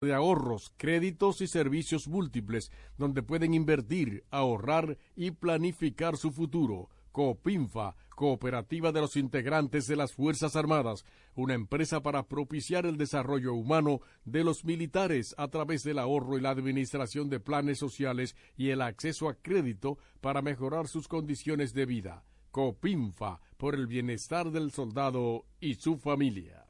de ahorros, créditos y servicios múltiples donde pueden invertir, ahorrar y planificar su futuro. Copinfa, Cooperativa de los Integrantes de las Fuerzas Armadas, una empresa para propiciar el desarrollo humano de los militares a través del ahorro y la administración de planes sociales y el acceso a crédito para mejorar sus condiciones de vida. Copinfa, por el bienestar del soldado y su familia.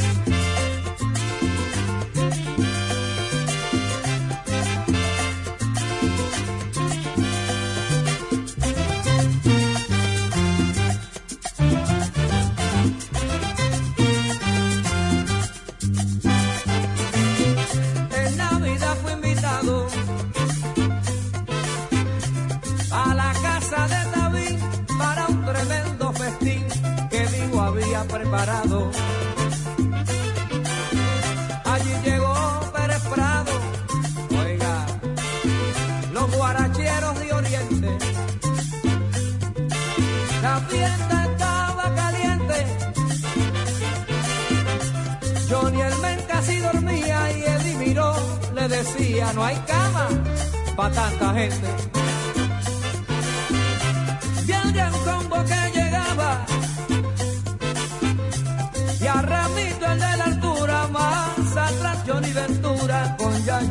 Allí llegó Pérez Prado, oiga, los guaracheros de Oriente. La fiesta estaba caliente. Johnny el men casi dormía y Eddie miró, le decía, no hay cama para tanta gente.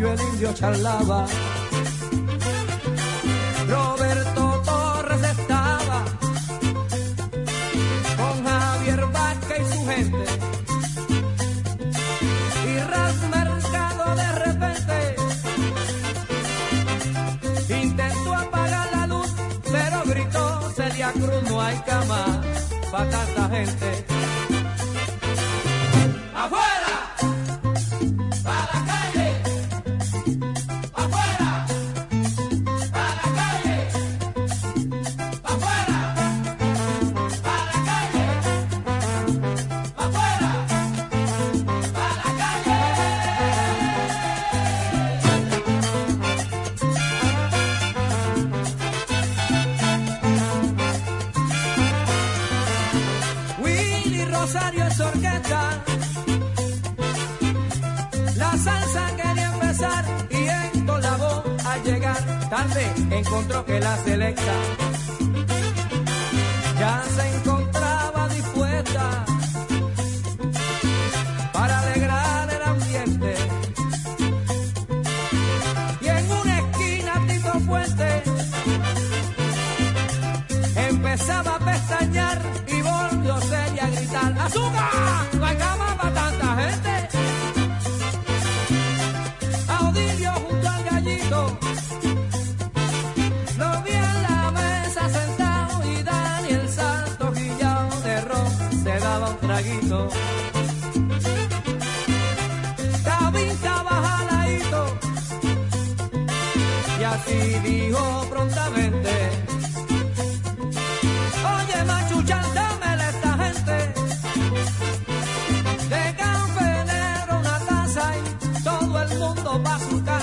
Yayo el indio charlaba. Roberto Torres estaba con Javier Vaca y su gente. Y Ras Mercado de repente intentó apagar la luz, pero gritó Celia Cruz, no hay cama para tanta gente.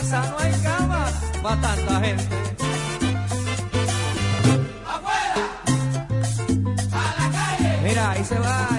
Casa, no hay cama para tanta gente. Mira, ahí se va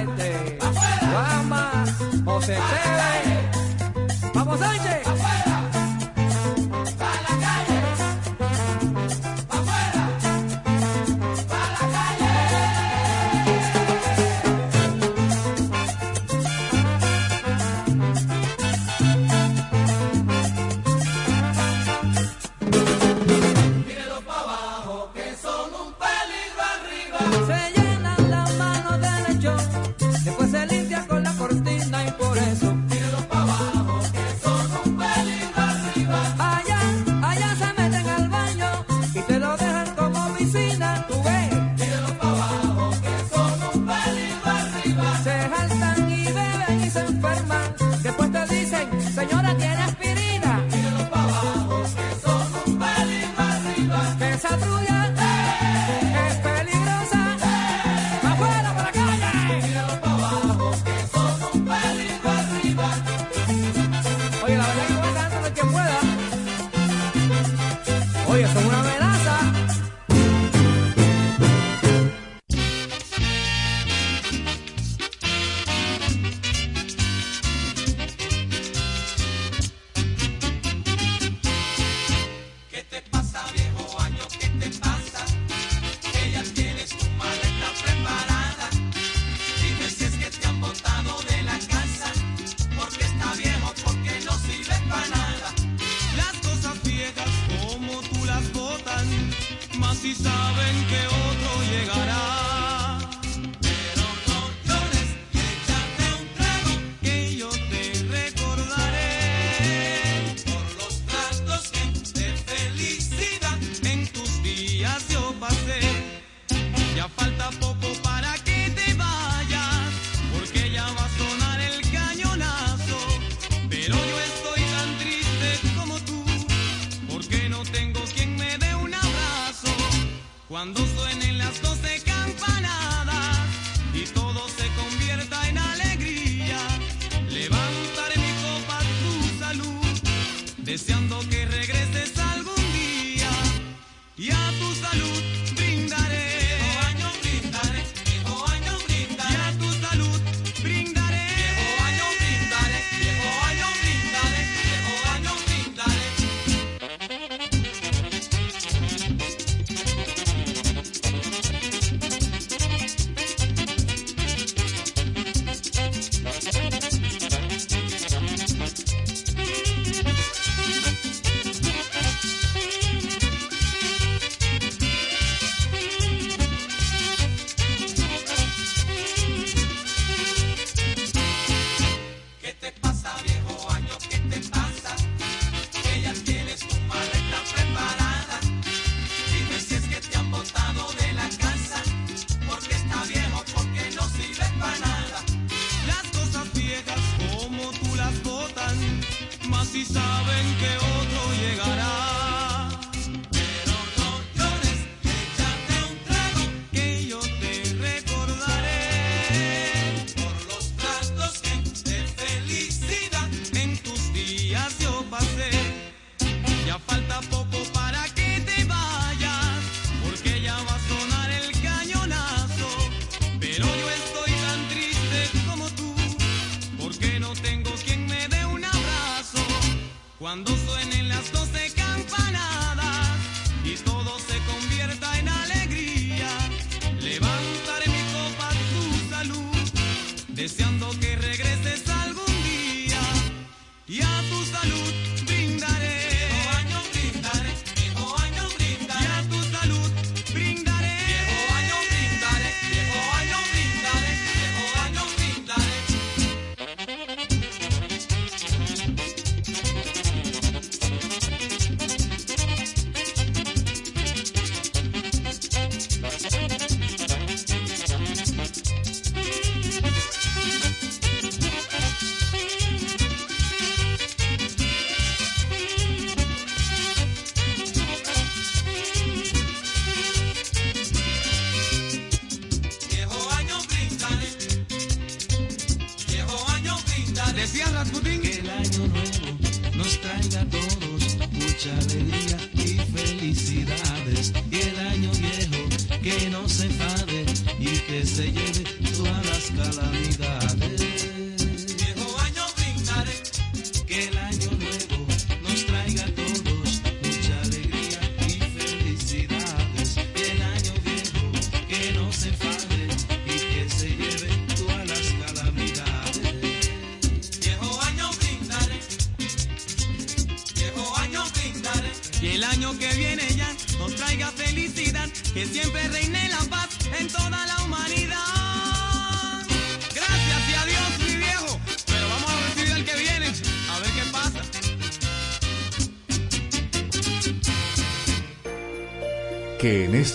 Cuando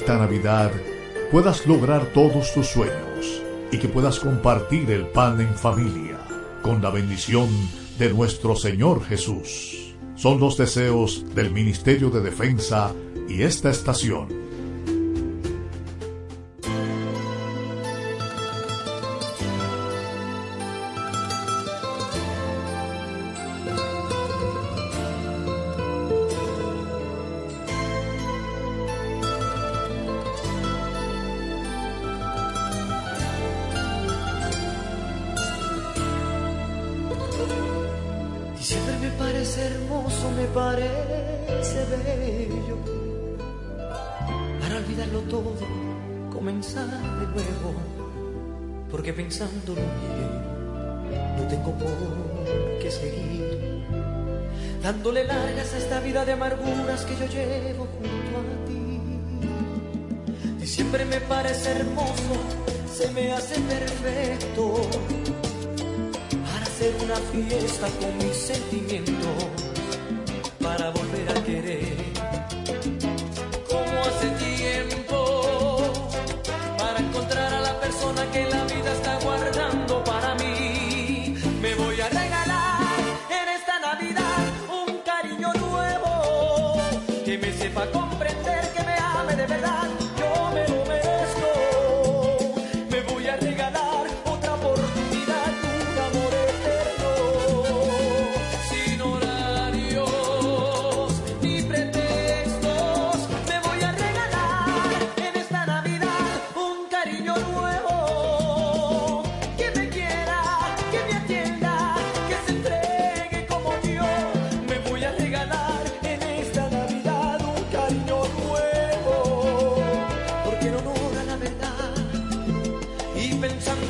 esta Navidad puedas lograr todos tus sueños y que puedas compartir el pan en familia con la bendición de nuestro Señor Jesús. Son los deseos del Ministerio de Defensa y esta estación. parece hermoso, se me hace perfecto para hacer una fiesta con mis sentimientos, para volver a querer.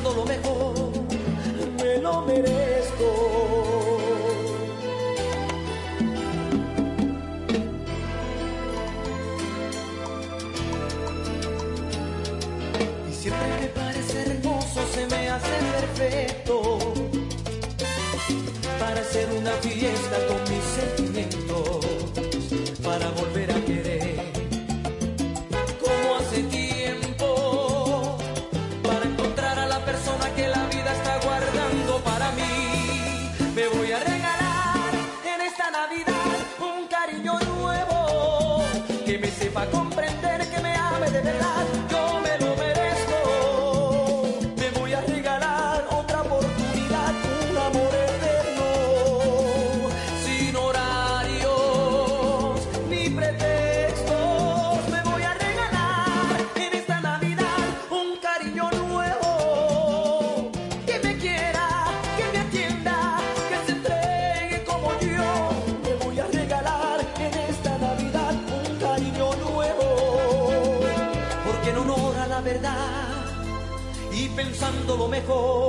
lo mejor, me lo merezco. Y siempre que parece hermoso, se me hace perfecto. Para hacer una fiesta con mis sentimientos, para volver a Oh.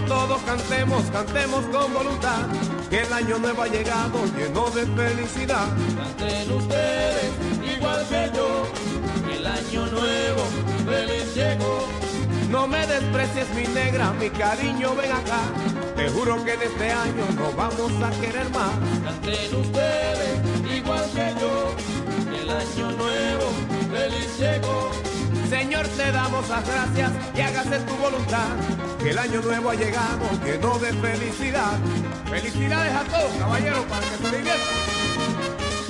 todos, cantemos, cantemos con voluntad, que el año nuevo ha llegado lleno de felicidad. Canten ustedes igual que yo, el año nuevo feliz llegó. No me desprecies mi negra, mi cariño ven acá, te juro que de este año no vamos a querer más. Canten ustedes igual que yo, el año nuevo feliz llegó. Señor, te damos las gracias y hágase tu voluntad. Que el año nuevo ha llegado lleno de felicidad. Felicidades a todos, caballeros, para que se diviertan.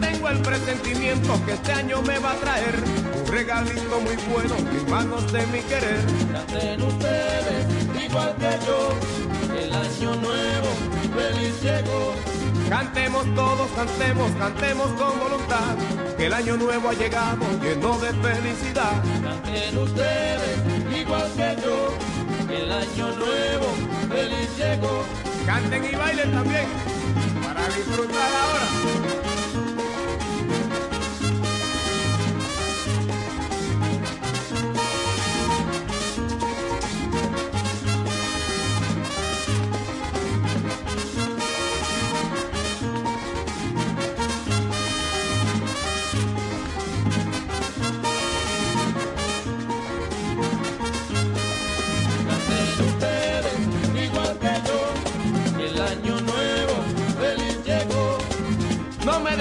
tengo el presentimiento que este año me va a traer un regalito muy bueno en manos de mi querer. Canten ustedes igual que yo, el año nuevo feliz llegó. Cantemos todos, cantemos, cantemos con voluntad, que el año nuevo ha llegado lleno de felicidad. Canten ustedes igual que yo, el año nuevo feliz llegó. Canten y bailen también para disfrutar ahora.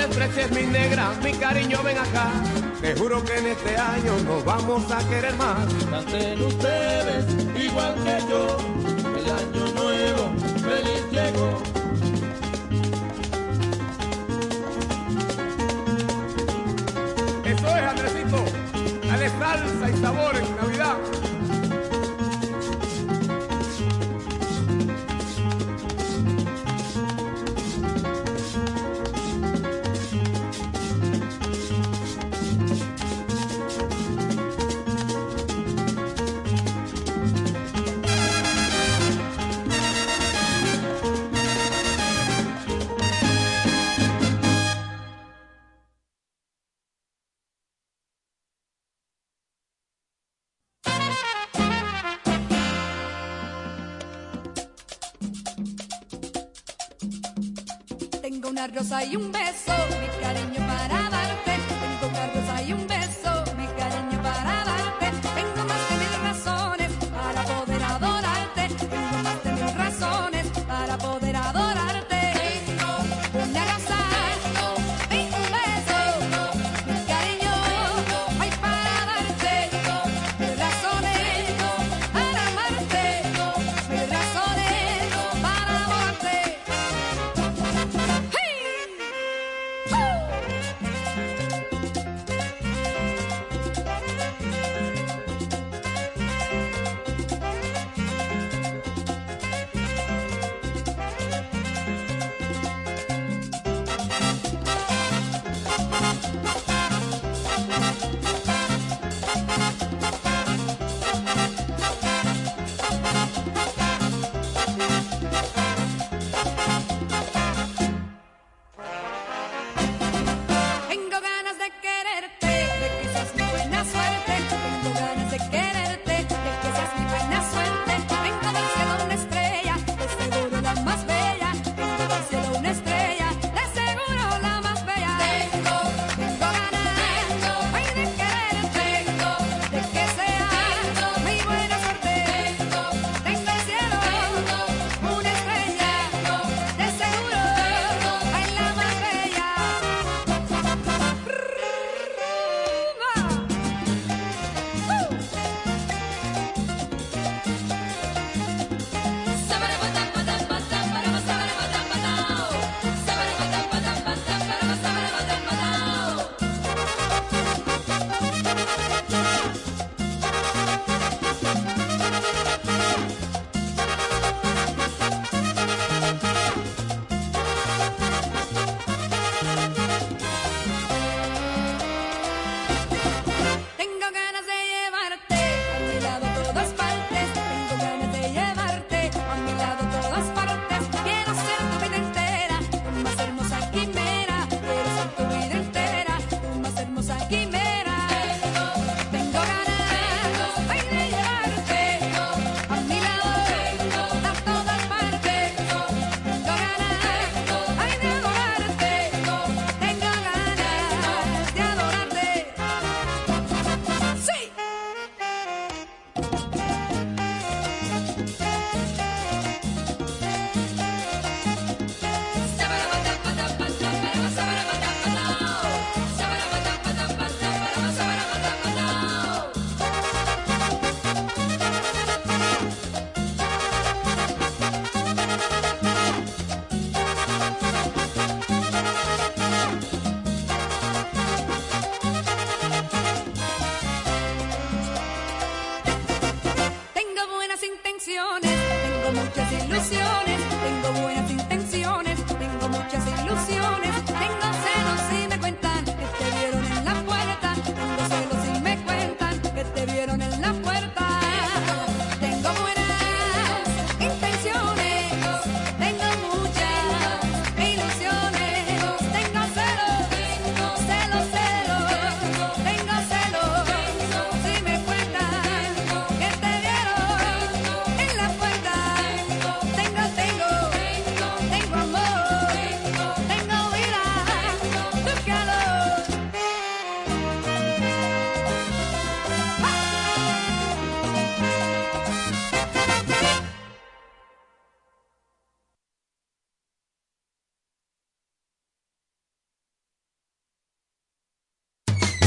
Desprecies mi negra, mi cariño ven acá. Te juro que en este año nos vamos a querer más. Canten ustedes igual que yo, el año nuevo feliz llegó. Eso es, Andresito. Dale salsa y sabor en Navidad. Tengo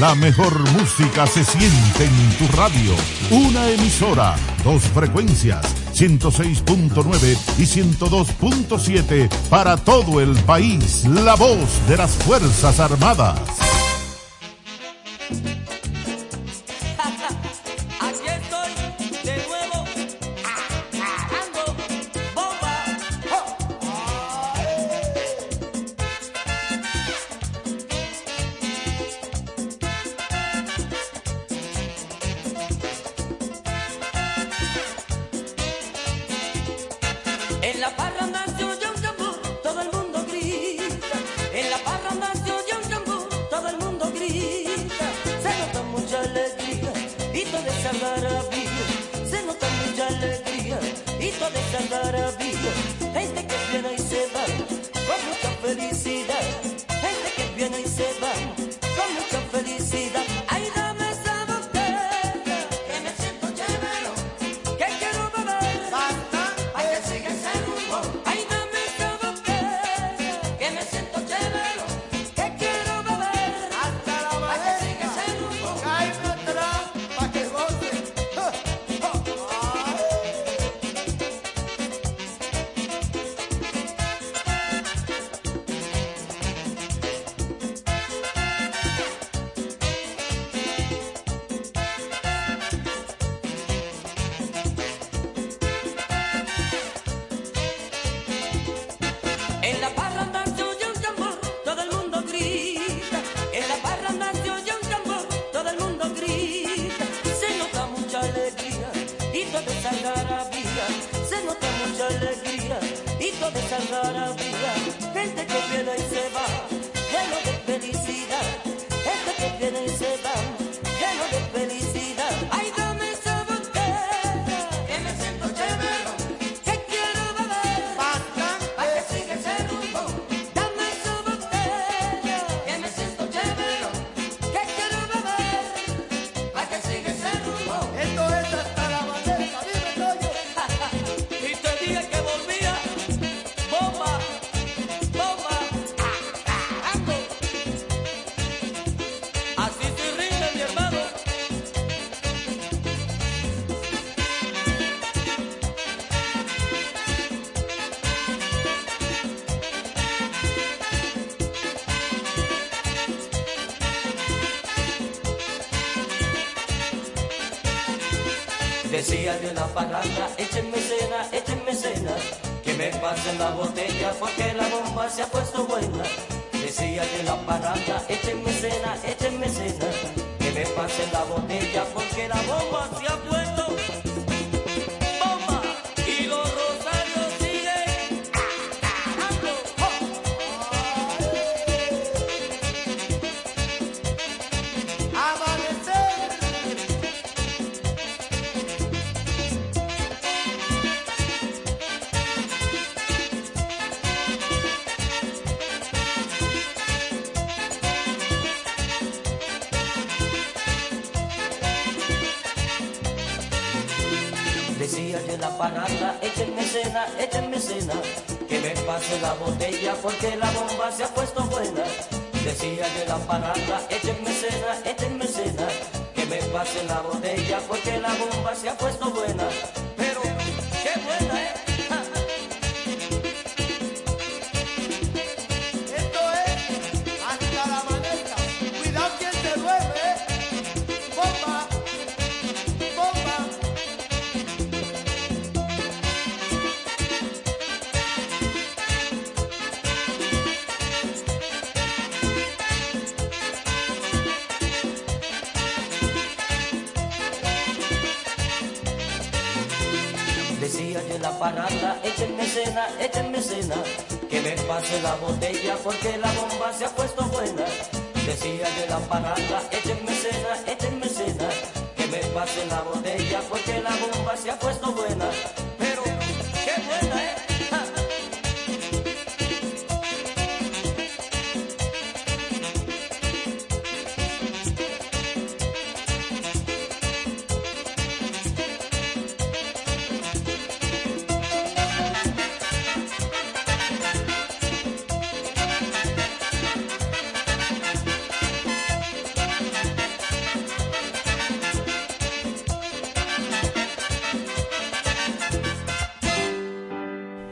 La mejor música se siente en tu radio. Una emisora, dos frecuencias, 106.9 y 102.7 para todo el país. La voz de las Fuerzas Armadas. toda esa maravilla se nota mucha alegría y toda esa maravilla.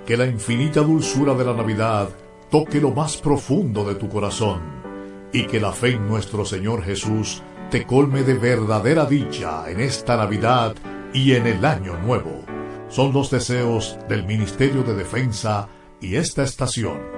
que la infinita dulzura de la Navidad toque lo más profundo de tu corazón y que la fe en nuestro Señor Jesús te colme de verdadera dicha en esta Navidad y en el Año Nuevo. Son los deseos del Ministerio de Defensa y esta estación.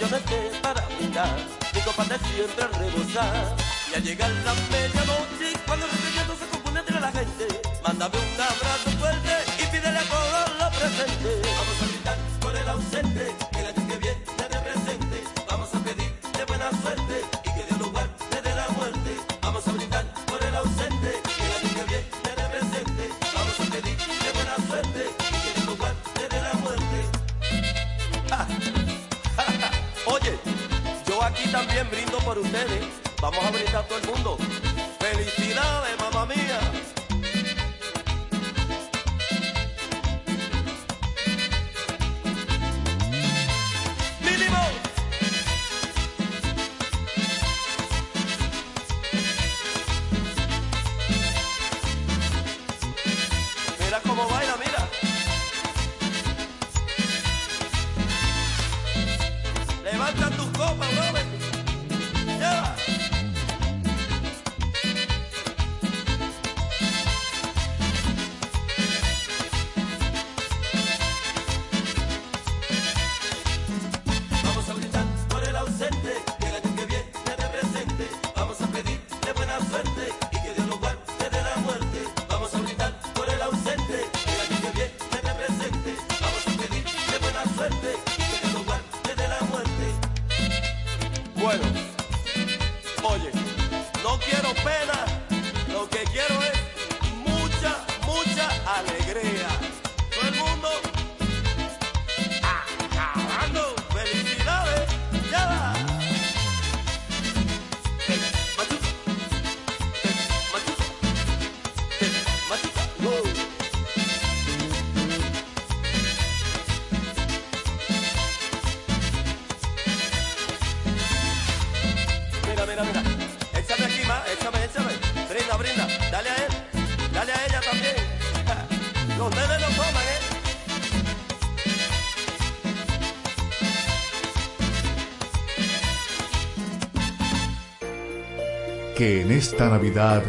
yo dejé para brindar, mi copa de siempre a rebosar. Y al llegar la medianoche, cuando el regañado se compone entre la gente, mándame un abrazo fuerte y pídele a todos los presentes. Vamos a brindar todo el mundo. Felicidades, mamá mía. esta Navidad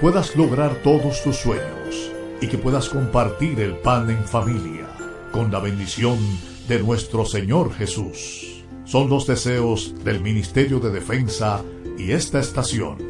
puedas lograr todos tus sueños y que puedas compartir el pan en familia con la bendición de nuestro Señor Jesús. Son los deseos del Ministerio de Defensa y esta estación.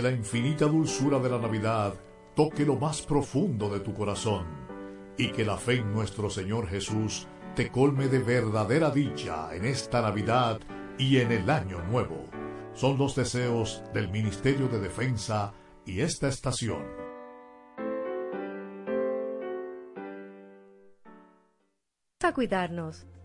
Que la infinita dulzura de la Navidad toque lo más profundo de tu corazón y que la fe en nuestro Señor Jesús te colme de verdadera dicha en esta Navidad y en el Año Nuevo. Son los deseos del Ministerio de Defensa y esta estación. A cuidarnos.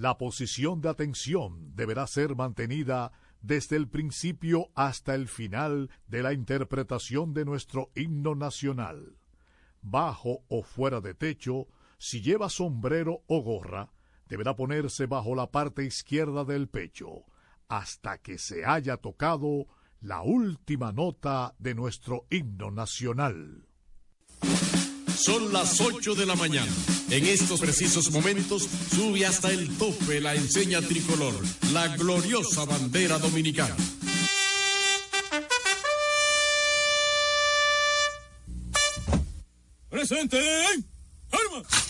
La posición de atención deberá ser mantenida desde el principio hasta el final de la interpretación de nuestro himno nacional. Bajo o fuera de techo, si lleva sombrero o gorra, deberá ponerse bajo la parte izquierda del pecho, hasta que se haya tocado la última nota de nuestro himno nacional. Son las 8 de la mañana. En estos precisos momentos sube hasta el tope la enseña tricolor, la gloriosa bandera dominicana. Presente. Armas.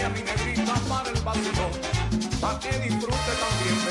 Dale a mi negrita para el vacilón, para que disfrute también.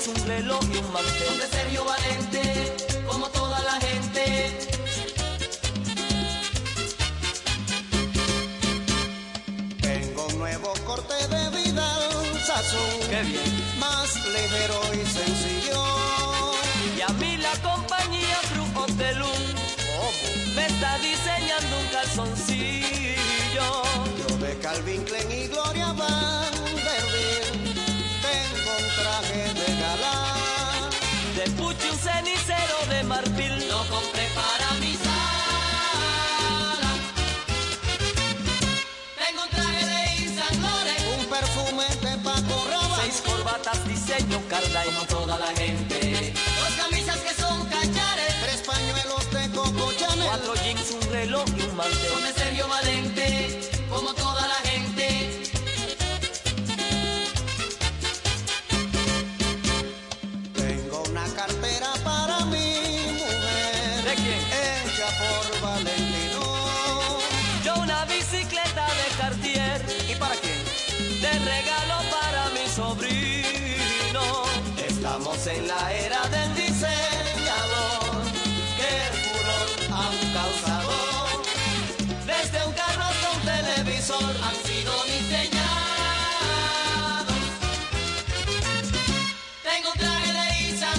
Jeans, un reloj y un mantel. de Sergio Valente, como toda la gente. Tengo un nuevo corte de Vidal Sazón. Qué bien. Más ligero y sencillo. Y a mí la compañía Fruit Hotelum me está diseñando un calzoncillo. Yo de Calvin Klein y Gloria Vanderbilt tengo un traje de. Pucci un cenicero de marfil. Lo compré para mi sala. Tengo un traje de Laurent, Un perfume de Paco Rabanne. Seis corbatas, diseño, carda como toda la gente. Dos camisas que son cachares, Tres pañuelos de Coco Chanel. Cuatro jeans, un reloj y un mantel. Estamos en la era del diseñador. Que el furor han causado. Desde un carro hasta un televisor. Han sido diseñados. Tengo un traje de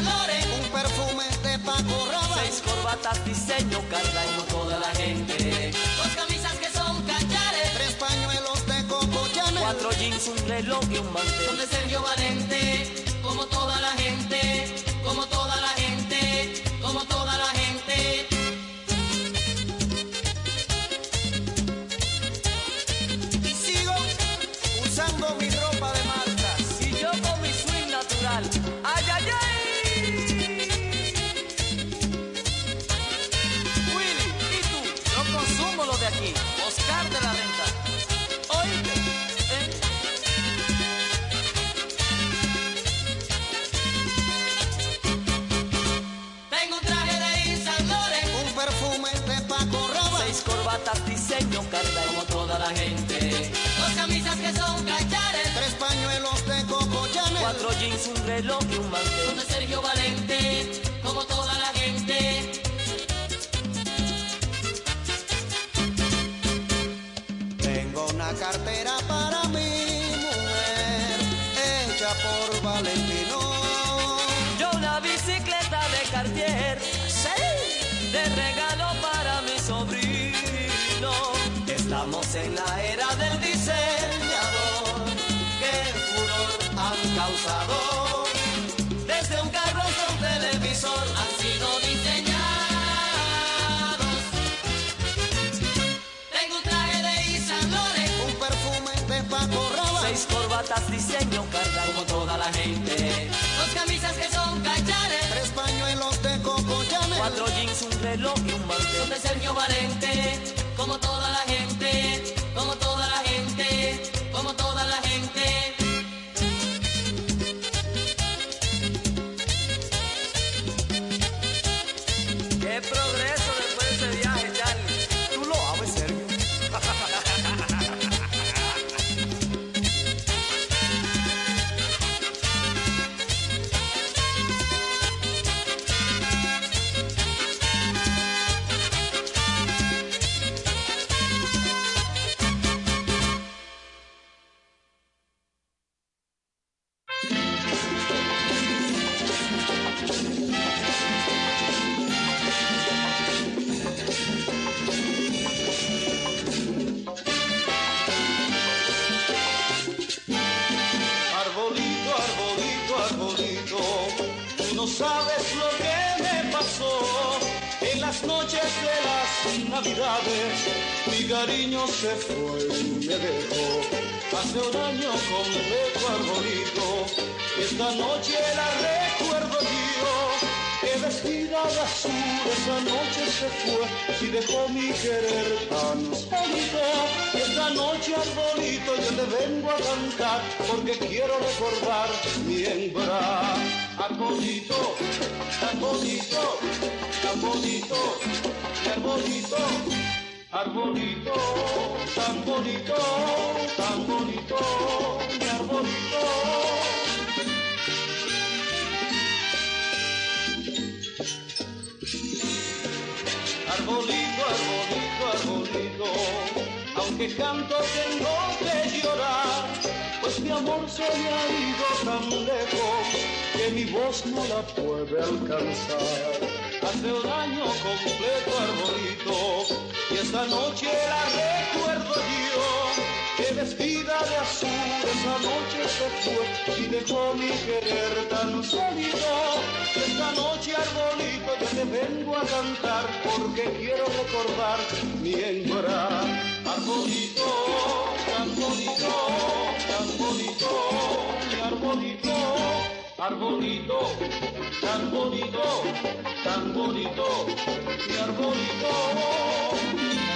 Laurent, Un perfume de Paco Rabanne. Seis corbatas, diseño, carda como toda la gente. Dos camisas que son cachares, Tres pañuelos de Coco Chanel. Cuatro jeans, un reloj y un son mantel. de Sergio Valente, Cartera para como toda la gente. Dos camisas que son cachares, Tres pañuelos de Coco Chanel. Cuatro jeans, un reloj y un mantel. de Sergio Valente, como toda la gente. Arbolito, mi arbolito, arbolito, tan bonito, tan bonito, mi arbolito. Arbolito, arbolito, arbolito, aunque canto tengo que llorar, pues mi amor se me ha ido tan lejos que mi voz no la puede alcanzar. Hace un año completo arbolito y esta noche la recuerdo yo, que vestida de azul esa noche se fue y dejó mi querer tan solito. Esta noche arbolito yo te vengo a cantar porque quiero recordar mi hembra. Arbolito, tan bonito, mi arbolito. Arbolito, tan bonito, tan bonito, mi arbolito.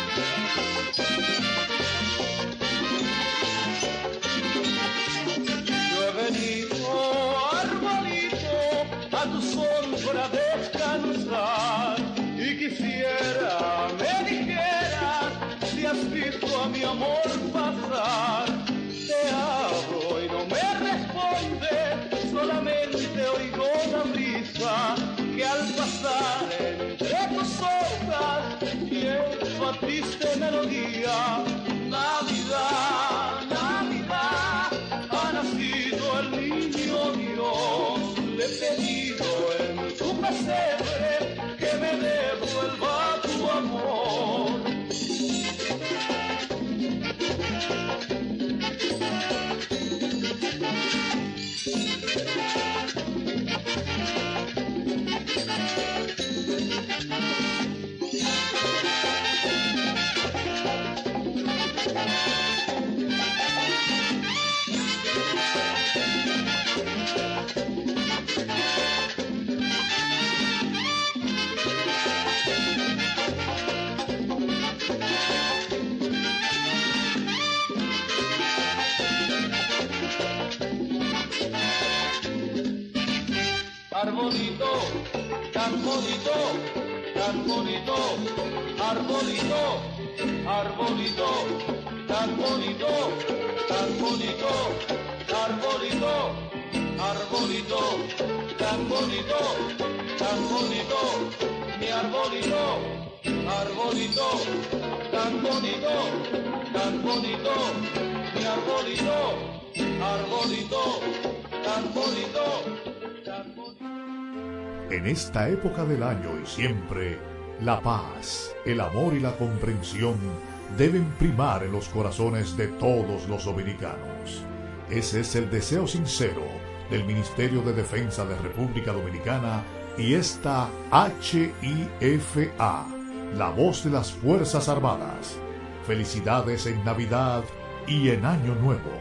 Que al pasar entre tus hojas lleva triste melodía. Navidad, Navidad, ha nacido el niño Dios. Le he pedido en tu arbolito, arbolito, tan bonito, tan bonito, arbolito, arbolito, tan bonito, tan bonito, mi arbolito, arbolito, tan bonito, tan bonito, mi arbolito, arbolito, tan bonito. En esta época del año y siempre, la paz, el amor y la comprensión deben primar en los corazones de todos los dominicanos. Ese es el deseo sincero del Ministerio de Defensa de República Dominicana y esta HIFA, la voz de las Fuerzas Armadas. Felicidades en Navidad y en Año Nuevo.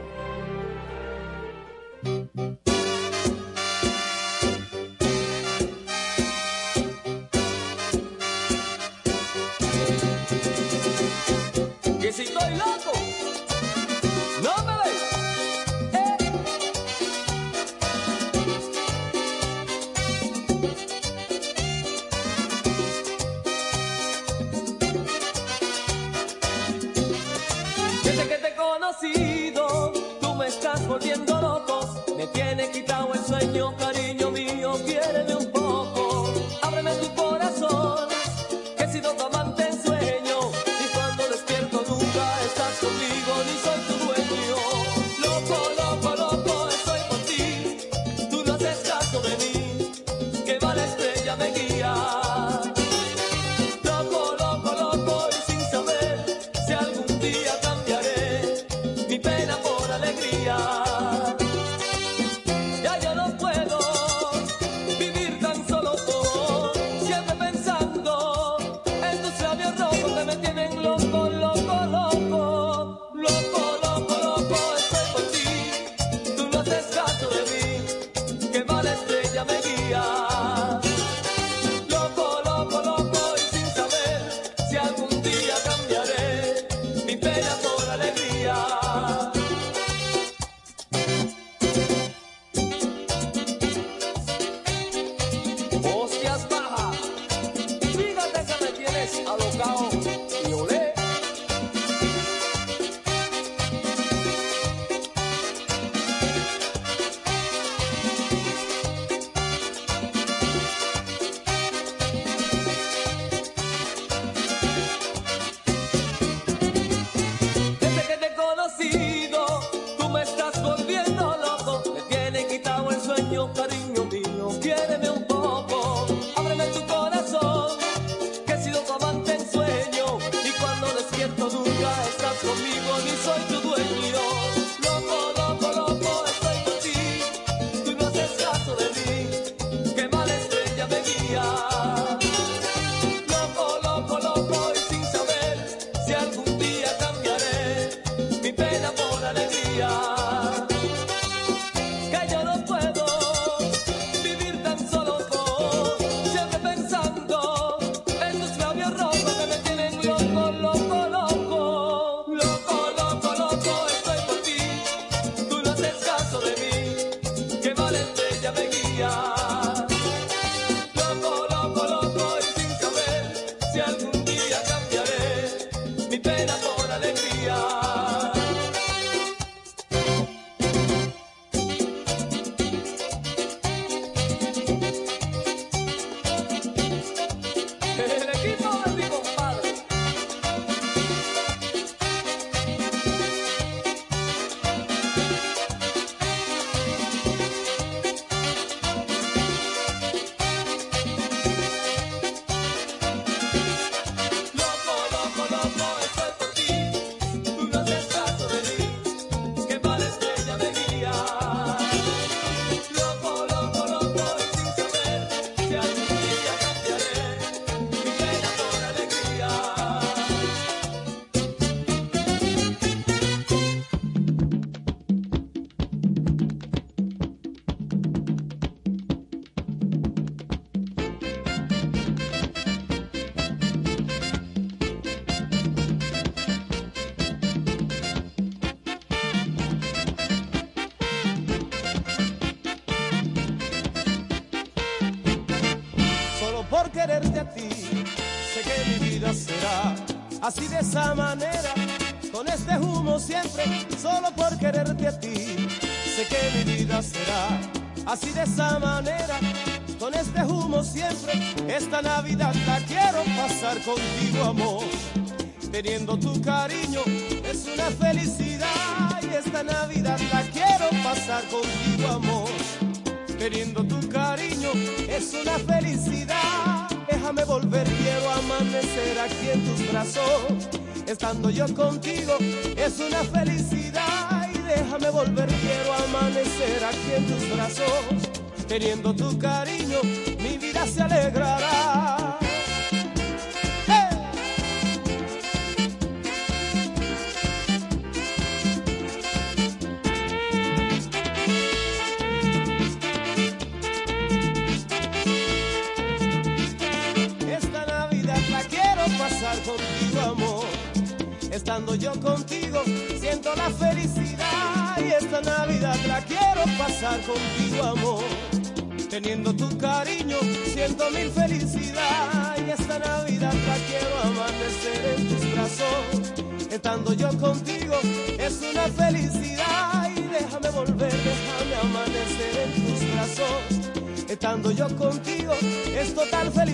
Así de esa manera, con este humo siempre. Esta Navidad la quiero pasar contigo, amor. Teniendo tu cariño es una felicidad y esta Navidad la quiero pasar contigo, amor. Teniendo tu cariño es una felicidad. Déjame volver, quiero amanecer aquí en tus brazos. Estando yo contigo es una felicidad. Y déjame volver, amanecer aquí en tus brazos. Teniendo tu cariño, tu cariño, siento mi felicidad. Y esta Navidad la quiero amanecer en tus brazos. Estando yo contigo, es una felicidad. Y déjame volver, déjame amanecer en tus brazos. Estando yo contigo, es total felicidad.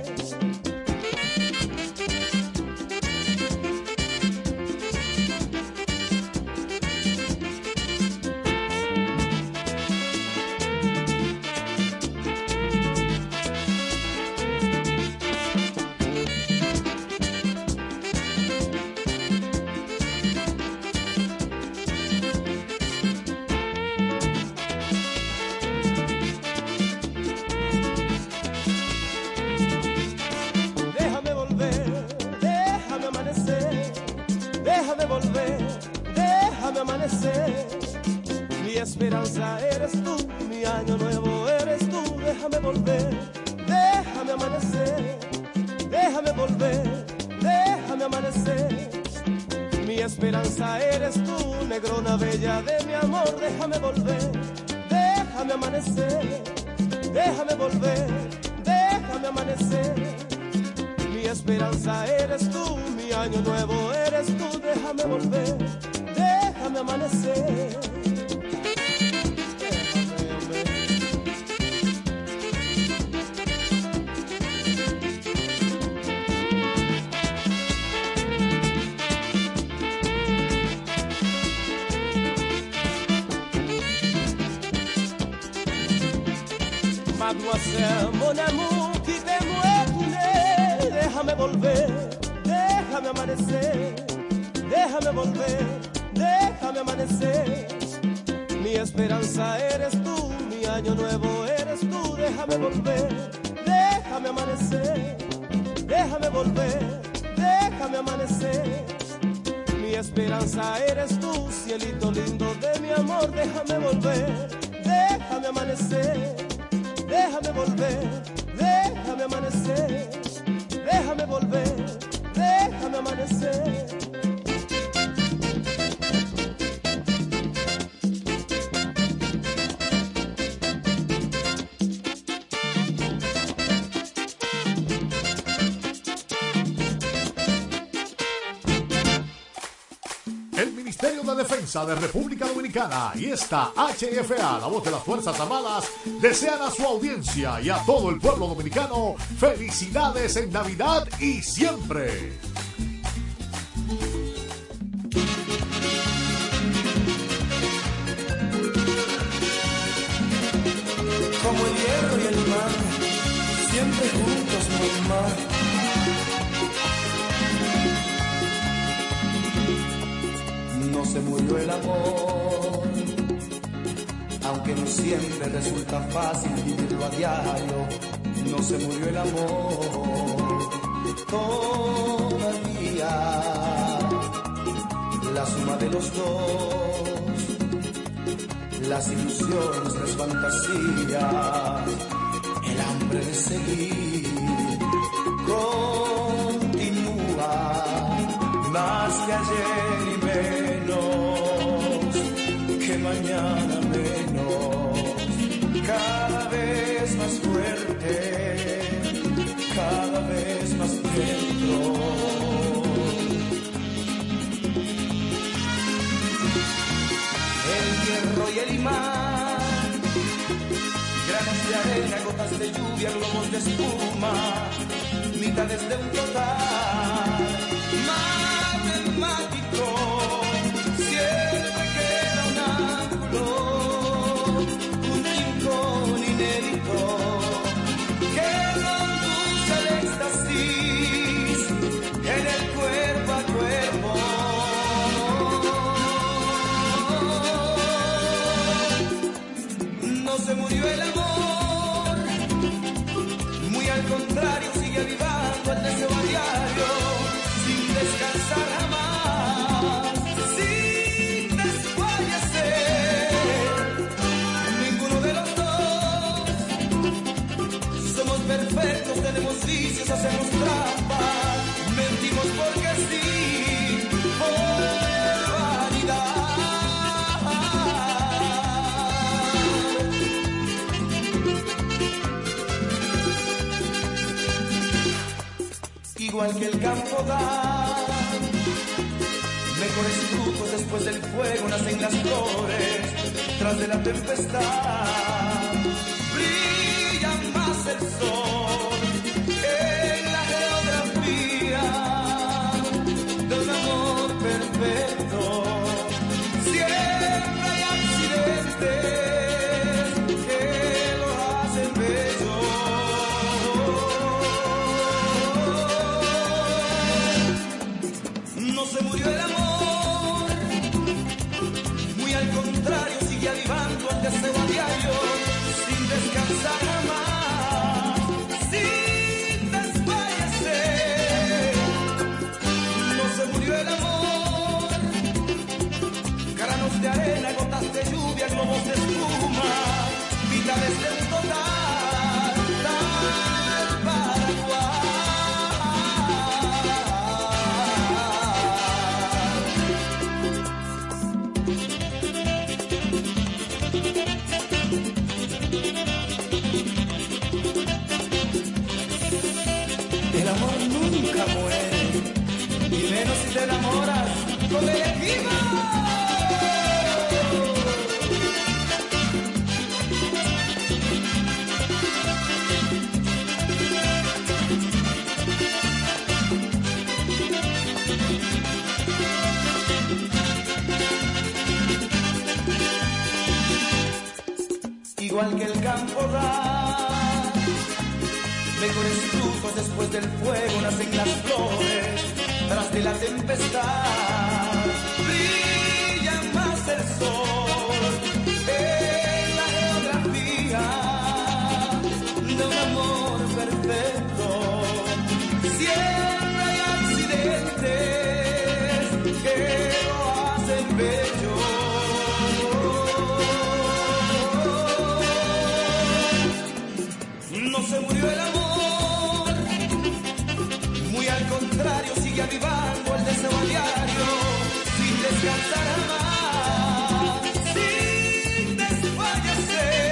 República Dominicana y esta HFA, la voz de las Fuerzas Armadas, desean a su audiencia y a todo el pueblo dominicano felicidades en Navidad y siempre. Se murió el amor. Todavía la suma de los dos, las ilusiones, las fantasías, el hambre de seguir de arena gotas de lluvia globos de espuma mitades de un total matemático. Igual que el campo da. Mejores frutos después del fuego nacen las flores, tras de la tempestad. Brilla más el sol lluvia, globos de espuma, vitales de Que el campo da. Mejores frutos después del fuego nacen las flores tras de la tempestad. Brilla más el sol en la geografía de un amor perfecto. Siempre hay accidentes que lo hacen bello avivando el deseo a diario, sin descansar jamás, sin desfallecer.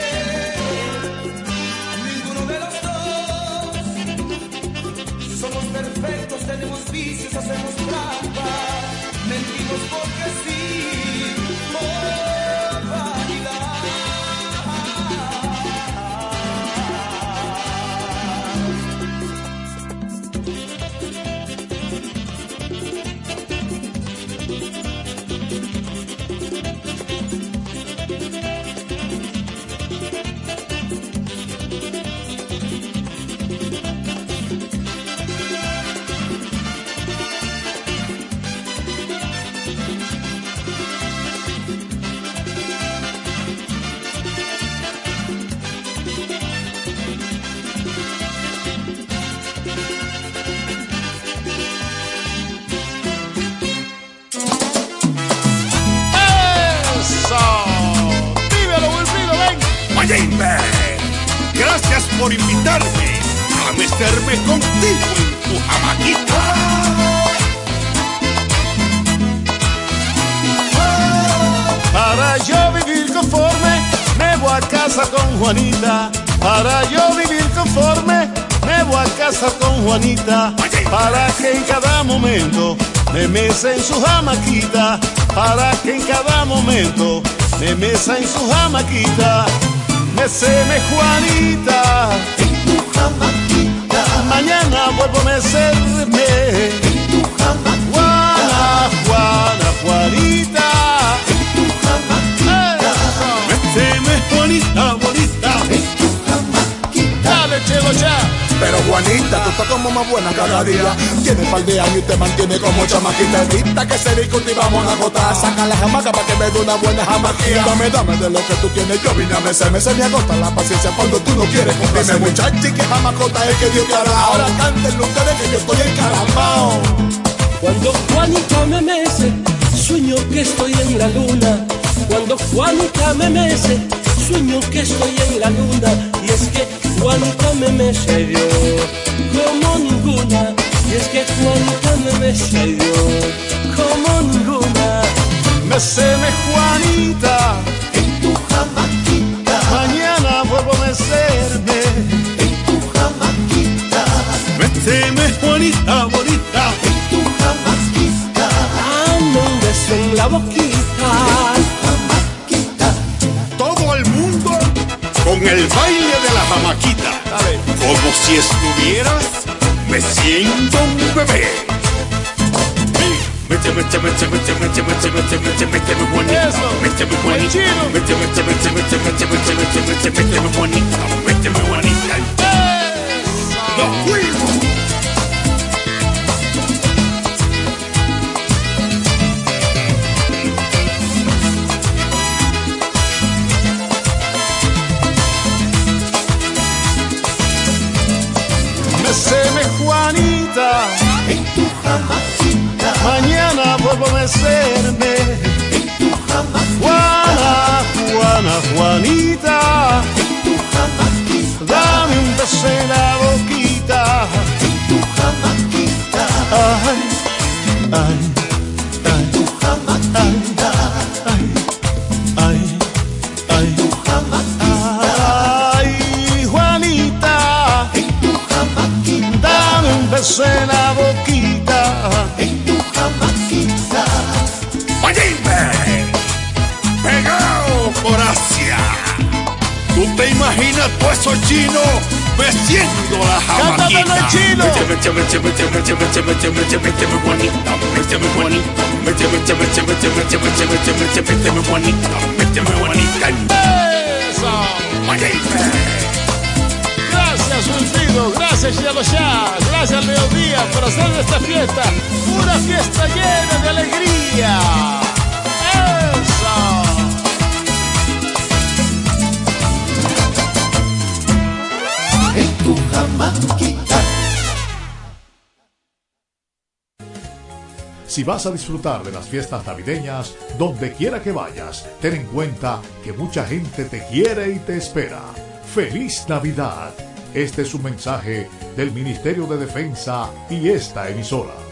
Ninguno de los dos somos perfectos, tenemos vicios, hacemos trampas, mentimos porque sí, con Juanita. Para que en cada momento me mesa en su jamaquita. Para que en cada momento me mesa en su jamaquita. Meseme Juanita. En tu jamaquita. Mañana vuelvo a mecerme. En tu jamaquita. Juana, Juana, Juanita. Méteme, Juanita, bonita. Dale, chelo, ya. Pero Juanita, tú estás como más buena cada día. Tiene par de años y te mantiene como chamaquita. Evita que se discutivamos una gota. Saca la jamaca para que me dé una buena jamaquilla. Dame, dame de lo que tú tienes. Yo vine a mecerme, se me agota la paciencia cuando tú no quieres Dime, muchachi, que jamacota es que Dios te hará. Ahora cántenlo ustedes que yo estoy encarambao. Cuando Juanita me mece, sueño que estoy en la luna. Cuando Juanita me mece, sueño que estoy en la luna. Y es que Juanita me mece yo como ninguna. Y es que Juanita me mece yo como ninguna. Meseme Juanita. El baile de la jamaquita. Como si estuvieras meciendo un bebé. Méteme, méteme, méteme, méteme, méteme, méteme, méteme, Juanita. Méteme, Juanita. Méteme, méteme, méteme, méteme, méteme, méteme, méteme, méteme, Juanita. ¡Nos fuimos! Mañana vuelvo a mecerme. Juana, Juana, Juanita. Dame un beso en la boquita. Ay, ay. ¿Tú te imaginas tú esos chinos meciendo la jamaquita? Cántame, chino. Méteme, méteme, méteme, méteme, méteme, méteme, méteme, méteme, Juanita. Méteme, Juanita. Méteme, méteme, méteme, méteme, méteme, méteme, méteme, méteme, Juanita. Méteme, Juanita. Eso. Mayimbe. Gracias, Wilfrido. Gracias, Cielo Ya. Gracias, Mediodía, por hacer esta fiesta una fiesta llena de alegría. Si vas a disfrutar de las fiestas navideñas, donde quiera que vayas, ten en cuenta que mucha gente te quiere y te espera. ¡Feliz Navidad! Este es un mensaje del Ministerio de Defensa y esta emisora.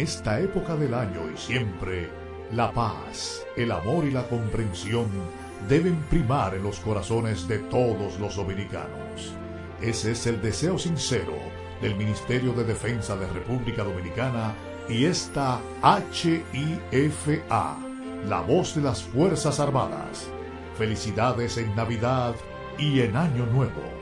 esta época del año y siempre, la paz, el amor y la comprensión deben primar en los corazones de todos los dominicanos. Ese es el deseo sincero del Ministerio de Defensa de República Dominicana y esta HIFA, la voz de las Fuerzas Armadas. Felicidades en Navidad y en Año Nuevo.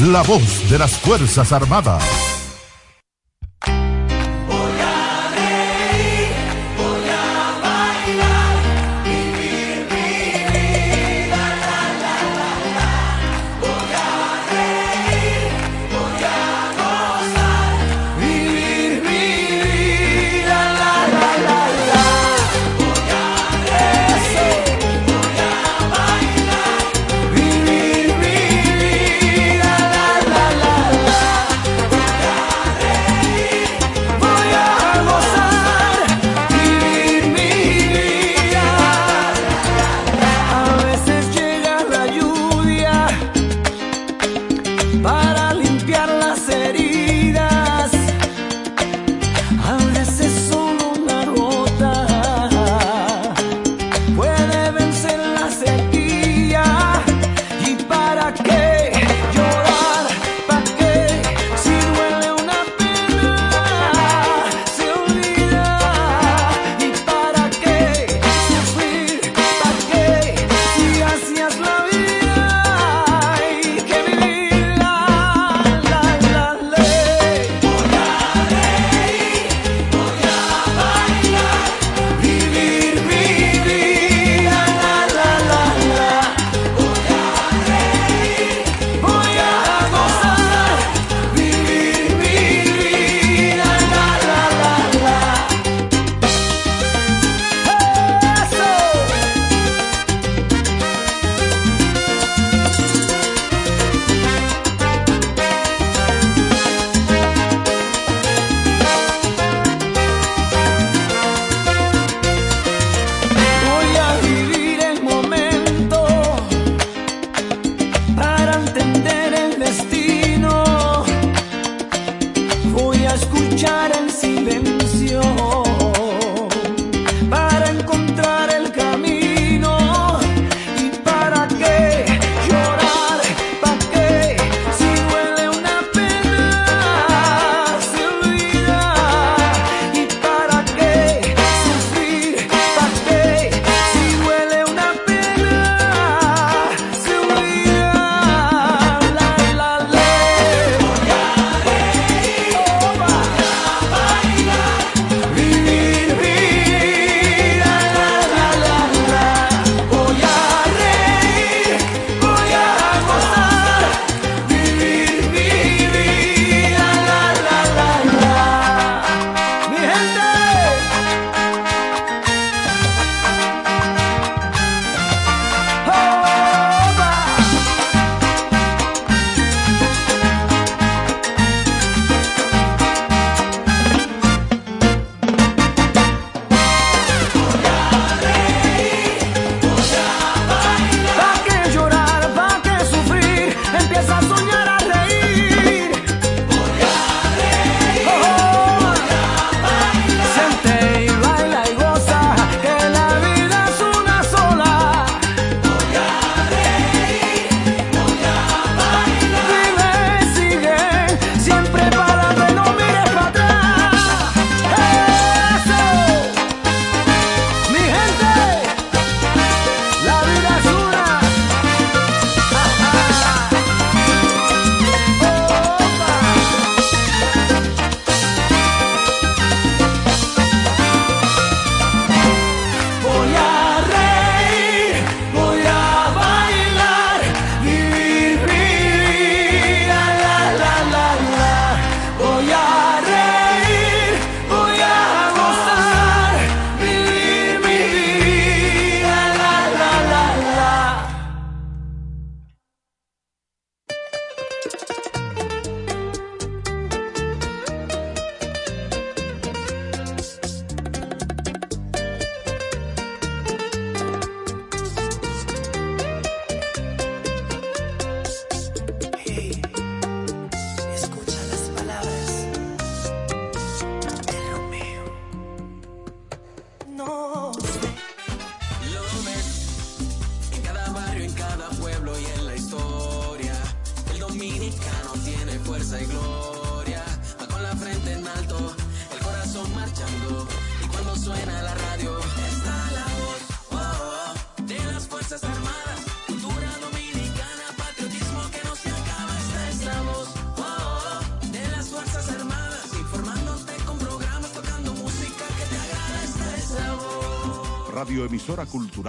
La voz de las Fuerzas Armadas.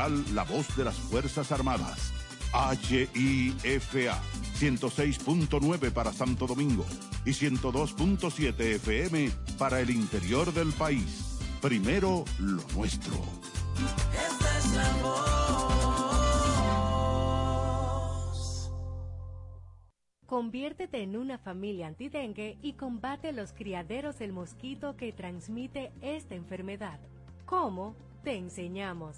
La Voz de las Fuerzas Armadas. HIFA 106.9 para Santo Domingo y 102.7 FM para el interior del país. Primero lo nuestro. Esta es la voz. Conviértete en una familia antidengue y combate los criaderos del mosquito que transmite esta enfermedad. ¿Cómo? Te enseñamos.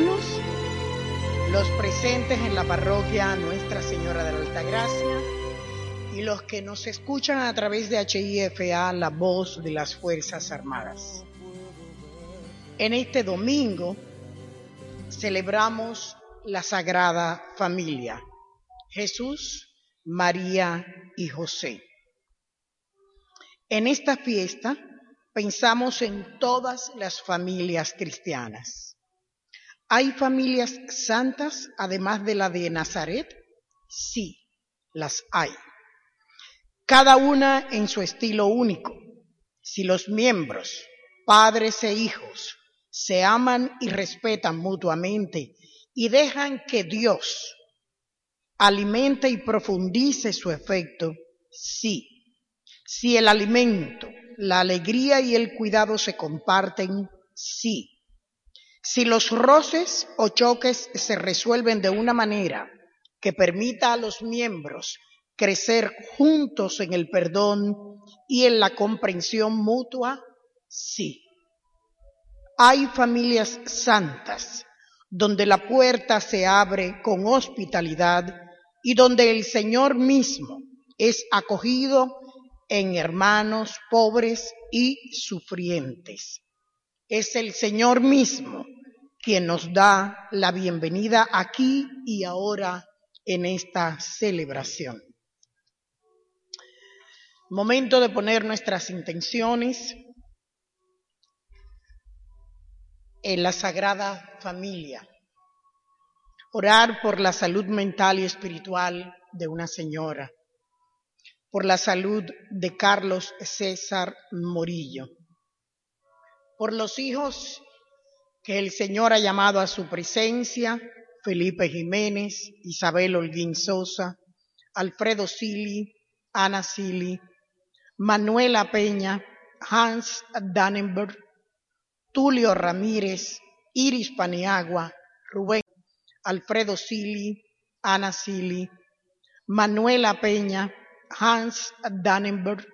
Los presentes en la parroquia Nuestra Señora de la Altagracia y los que nos escuchan a través de HIFA, la voz de las Fuerzas Armadas. En este domingo celebramos la Sagrada Familia, Jesús, María y José. En esta fiesta pensamos en todas las familias cristianas. ¿Hay familias santas además de la de Nazaret? Sí, las hay. Cada una en su estilo único. Si los miembros, padres e hijos, se aman y respetan mutuamente y dejan que Dios alimente y profundice su efecto, sí. Si el alimento, la alegría y el cuidado se comparten, sí. Si los roces o choques se resuelven de una manera que permita a los miembros crecer juntos en el perdón y en la comprensión mutua, sí. Hay familias santas donde la puerta se abre con hospitalidad y donde el Señor mismo es acogido en hermanos pobres y sufrientes. Es el Señor mismo quien nos da la bienvenida aquí y ahora en esta celebración. Momento de poner nuestras intenciones en la Sagrada Familia. Orar por la salud mental y espiritual de una señora por la salud de Carlos César Morillo, por los hijos que el Señor ha llamado a su presencia, Felipe Jiménez, Isabel Holguín Sosa, Alfredo Sili, Ana Sili, Manuela Peña, Hans Dannenberg, Tulio Ramírez, Iris Paniagua, Rubén Alfredo Sili, Ana Sili, Manuela Peña, Hans Dannenberg,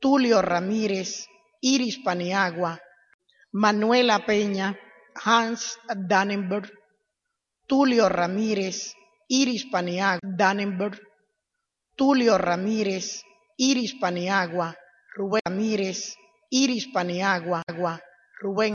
Tulio Ramírez, Iris Paniagua, Manuela Peña, Hans Dannenberg, Tulio Ramírez, Iris Paniagua, Dannenberg, Tulio Ramírez, Iris Paniagua, Rubén Ramírez, Iris Paniagua, Rubén